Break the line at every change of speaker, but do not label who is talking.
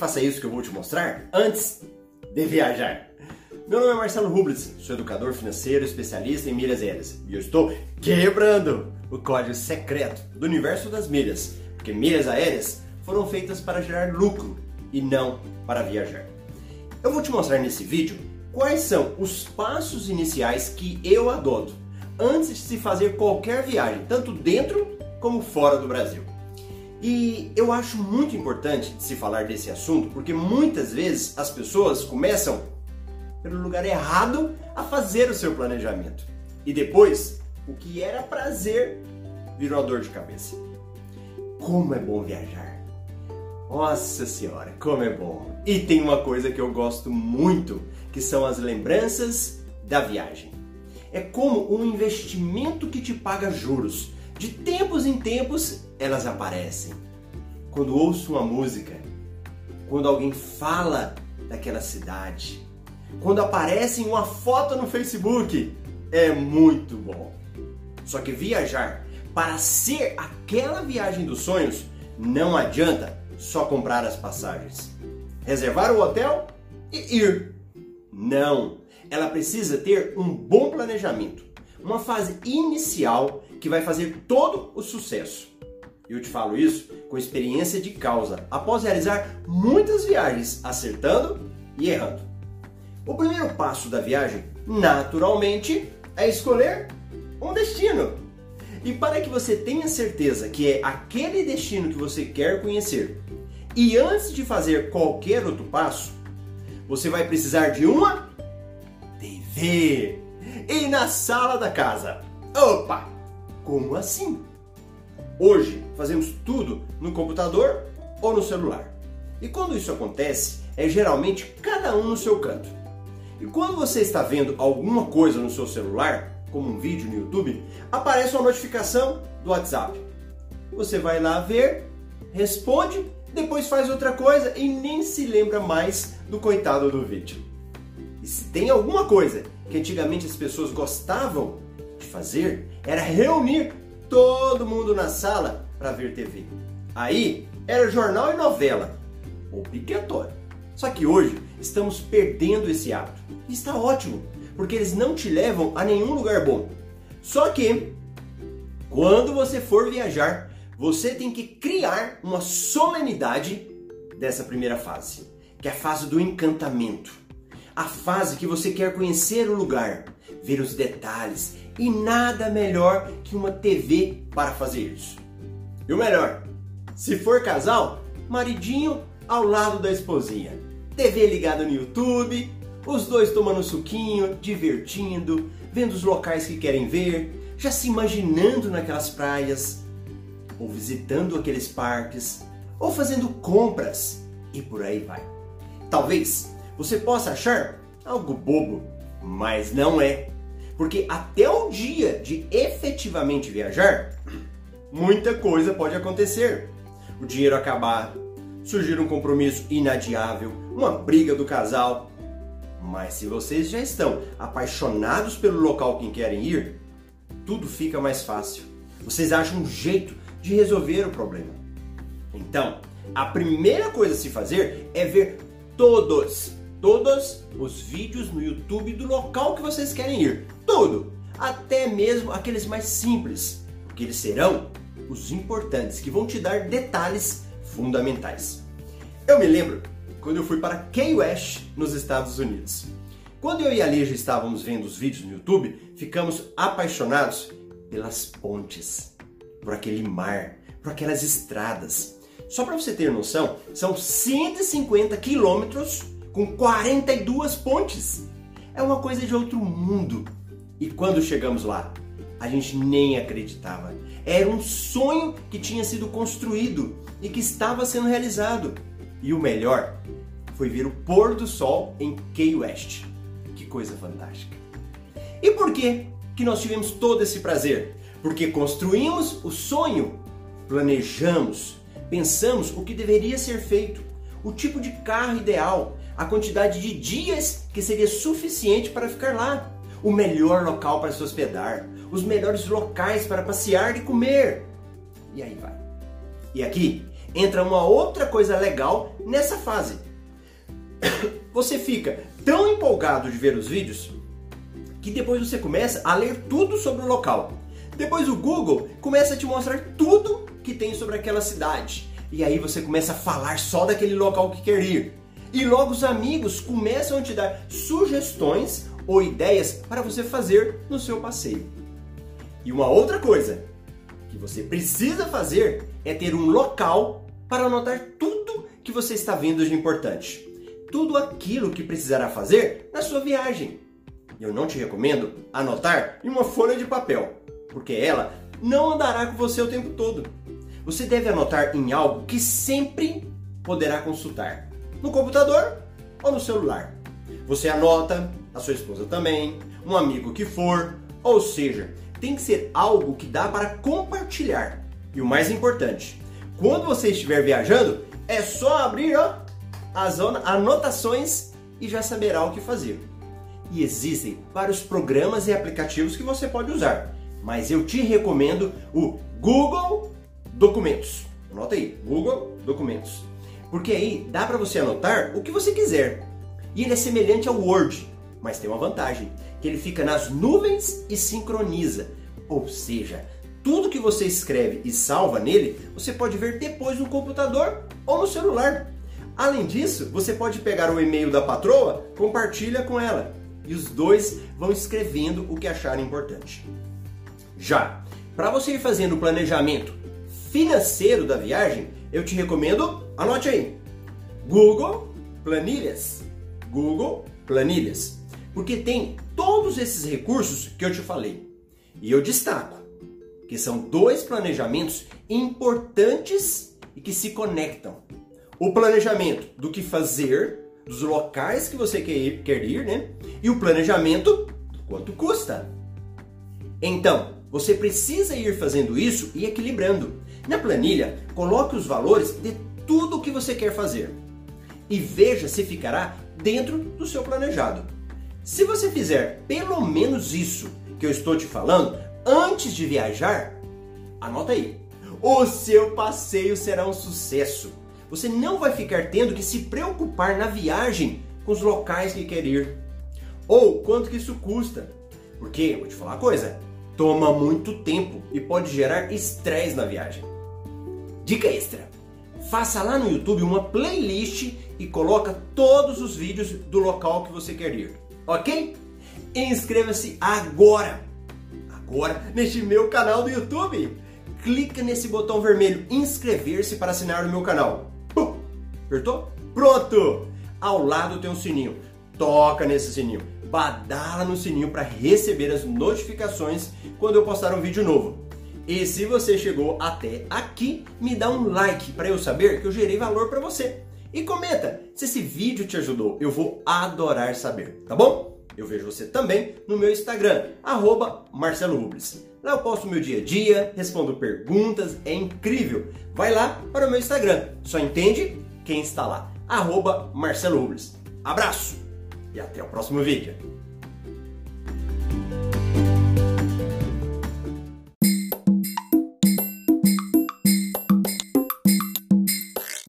faça isso que eu vou te mostrar antes de viajar. Meu nome é Marcelo Rubles, sou educador financeiro, especialista em milhas aéreas e eu estou quebrando o código secreto do universo das milhas, porque milhas aéreas foram feitas para gerar lucro e não para viajar. Eu vou te mostrar nesse vídeo quais são os passos iniciais que eu adoto antes de se fazer qualquer viagem, tanto dentro como fora do Brasil. E eu acho muito importante se falar desse assunto porque muitas vezes as pessoas começam pelo lugar errado a fazer o seu planejamento. E depois, o que era prazer virou dor de cabeça. Como é bom viajar! Nossa Senhora, como é bom! E tem uma coisa que eu gosto muito, que são as lembranças da viagem. É como um investimento que te paga juros. De tempos em tempos, elas aparecem. Quando ouço uma música, quando alguém fala daquela cidade, quando aparece uma foto no Facebook, é muito bom. Só que viajar para ser aquela viagem dos sonhos, não adianta só comprar as passagens, reservar o hotel e ir. Não, ela precisa ter um bom planejamento, uma fase inicial que vai fazer todo o sucesso. Eu te falo isso com experiência de causa, após realizar muitas viagens, acertando e errando. O primeiro passo da viagem, naturalmente, é escolher um destino. E para que você tenha certeza que é aquele destino que você quer conhecer, e antes de fazer qualquer outro passo, você vai precisar de uma TV. E na sala da casa. Opa! Como assim? Hoje fazemos tudo no computador ou no celular. E quando isso acontece, é geralmente cada um no seu canto. E quando você está vendo alguma coisa no seu celular, como um vídeo no YouTube, aparece uma notificação do WhatsApp. Você vai lá ver, responde, depois faz outra coisa e nem se lembra mais do coitado do vídeo. E se tem alguma coisa que antigamente as pessoas gostavam de fazer, era reunir todo mundo na sala para ver TV. Aí era jornal e novela, obrigatório. Só que hoje estamos perdendo esse hábito. E está ótimo, porque eles não te levam a nenhum lugar bom. Só que quando você for viajar, você tem que criar uma solenidade dessa primeira fase, que é a fase do encantamento. A fase que você quer conhecer o lugar, ver os detalhes e nada melhor que uma TV para fazer isso. E o melhor, se for casal, maridinho ao lado da esposinha. TV ligada no YouTube, os dois tomando suquinho, divertindo, vendo os locais que querem ver, já se imaginando naquelas praias, ou visitando aqueles parques, ou fazendo compras e por aí vai. Talvez você possa achar algo bobo, mas não é. Porque até o dia de efetivamente viajar, muita coisa pode acontecer. O dinheiro acabar, surgir um compromisso inadiável, uma briga do casal. Mas se vocês já estão apaixonados pelo local que querem ir, tudo fica mais fácil. Vocês acham um jeito de resolver o problema. Então, a primeira coisa a se fazer é ver todos todos os vídeos no YouTube do local que vocês querem ir. Tudo! Até mesmo aqueles mais simples, porque eles serão os importantes que vão te dar detalhes fundamentais. Eu me lembro quando eu fui para Key West, nos Estados Unidos. Quando eu e a Lígia estávamos vendo os vídeos no YouTube, ficamos apaixonados pelas pontes, por aquele mar, por aquelas estradas. Só para você ter noção, são 150 quilômetros com 42 pontes. É uma coisa de outro mundo. E quando chegamos lá, a gente nem acreditava. Era um sonho que tinha sido construído e que estava sendo realizado. E o melhor foi ver o pôr do sol em Key West. Que coisa fantástica. E por que que nós tivemos todo esse prazer? Porque construímos o sonho, planejamos, pensamos o que deveria ser feito, o tipo de carro ideal, a quantidade de dias que seria suficiente para ficar lá, o melhor local para se hospedar, os melhores locais para passear e comer. E aí vai. E aqui entra uma outra coisa legal nessa fase. Você fica tão empolgado de ver os vídeos que depois você começa a ler tudo sobre o local. Depois o Google começa a te mostrar tudo que tem sobre aquela cidade. E aí você começa a falar só daquele local que quer ir. E logo os amigos começam a te dar sugestões ou ideias para você fazer no seu passeio. E uma outra coisa que você precisa fazer é ter um local para anotar tudo que você está vendo de importante. Tudo aquilo que precisará fazer na sua viagem. Eu não te recomendo anotar em uma folha de papel, porque ela não andará com você o tempo todo. Você deve anotar em algo que sempre poderá consultar, no computador ou no celular. Você anota, a sua esposa também, um amigo que for, ou seja, tem que ser algo que dá para compartilhar. E o mais importante, quando você estiver viajando, é só abrir ó, as anotações e já saberá o que fazer. E existem vários programas e aplicativos que você pode usar, mas eu te recomendo o Google Documentos. Anota aí, Google Documentos. Porque aí dá para você anotar o que você quiser. E ele é semelhante ao Word, mas tem uma vantagem, que ele fica nas nuvens e sincroniza. Ou seja, tudo que você escreve e salva nele, você pode ver depois no computador ou no celular. Além disso, você pode pegar o e-mail da patroa, compartilha com ela e os dois vão escrevendo o que acharem importante. Já, para você ir fazendo o planejamento financeiro da viagem, eu te recomendo, anote aí, Google Planilhas. Google Planilhas. Porque tem todos esses recursos que eu te falei. E eu destaco que são dois planejamentos importantes e que se conectam. O planejamento do que fazer, dos locais que você quer ir, quer ir né? E o planejamento do quanto custa. Então, você precisa ir fazendo isso e equilibrando. Na planilha, coloque os valores de tudo o que você quer fazer e veja se ficará dentro do seu planejado. Se você fizer pelo menos isso que eu estou te falando antes de viajar, anota aí. O seu passeio será um sucesso. Você não vai ficar tendo que se preocupar na viagem com os locais que quer ir ou quanto que isso custa. Porque, vou te falar uma coisa, toma muito tempo e pode gerar estresse na viagem. Dica extra: faça lá no YouTube uma playlist e coloca todos os vídeos do local que você quer ir ok? Inscreva-se agora, agora neste meu canal do YouTube. Clica nesse botão vermelho inscrever-se para assinar no meu canal. Pum, apertou? Pronto! Ao lado tem um sininho. Toca nesse sininho. Badala no sininho para receber as notificações quando eu postar um vídeo novo. E se você chegou até aqui, me dá um like para eu saber que eu gerei valor para você. E comenta se esse vídeo te ajudou, eu vou adorar saber, tá bom? Eu vejo você também no meu Instagram, arroba Marcelo Rubles. Lá eu posto meu dia a dia, respondo perguntas, é incrível. Vai lá para o meu Instagram, só entende quem está lá, arroba Marcelo Rubles. Abraço e até o próximo vídeo.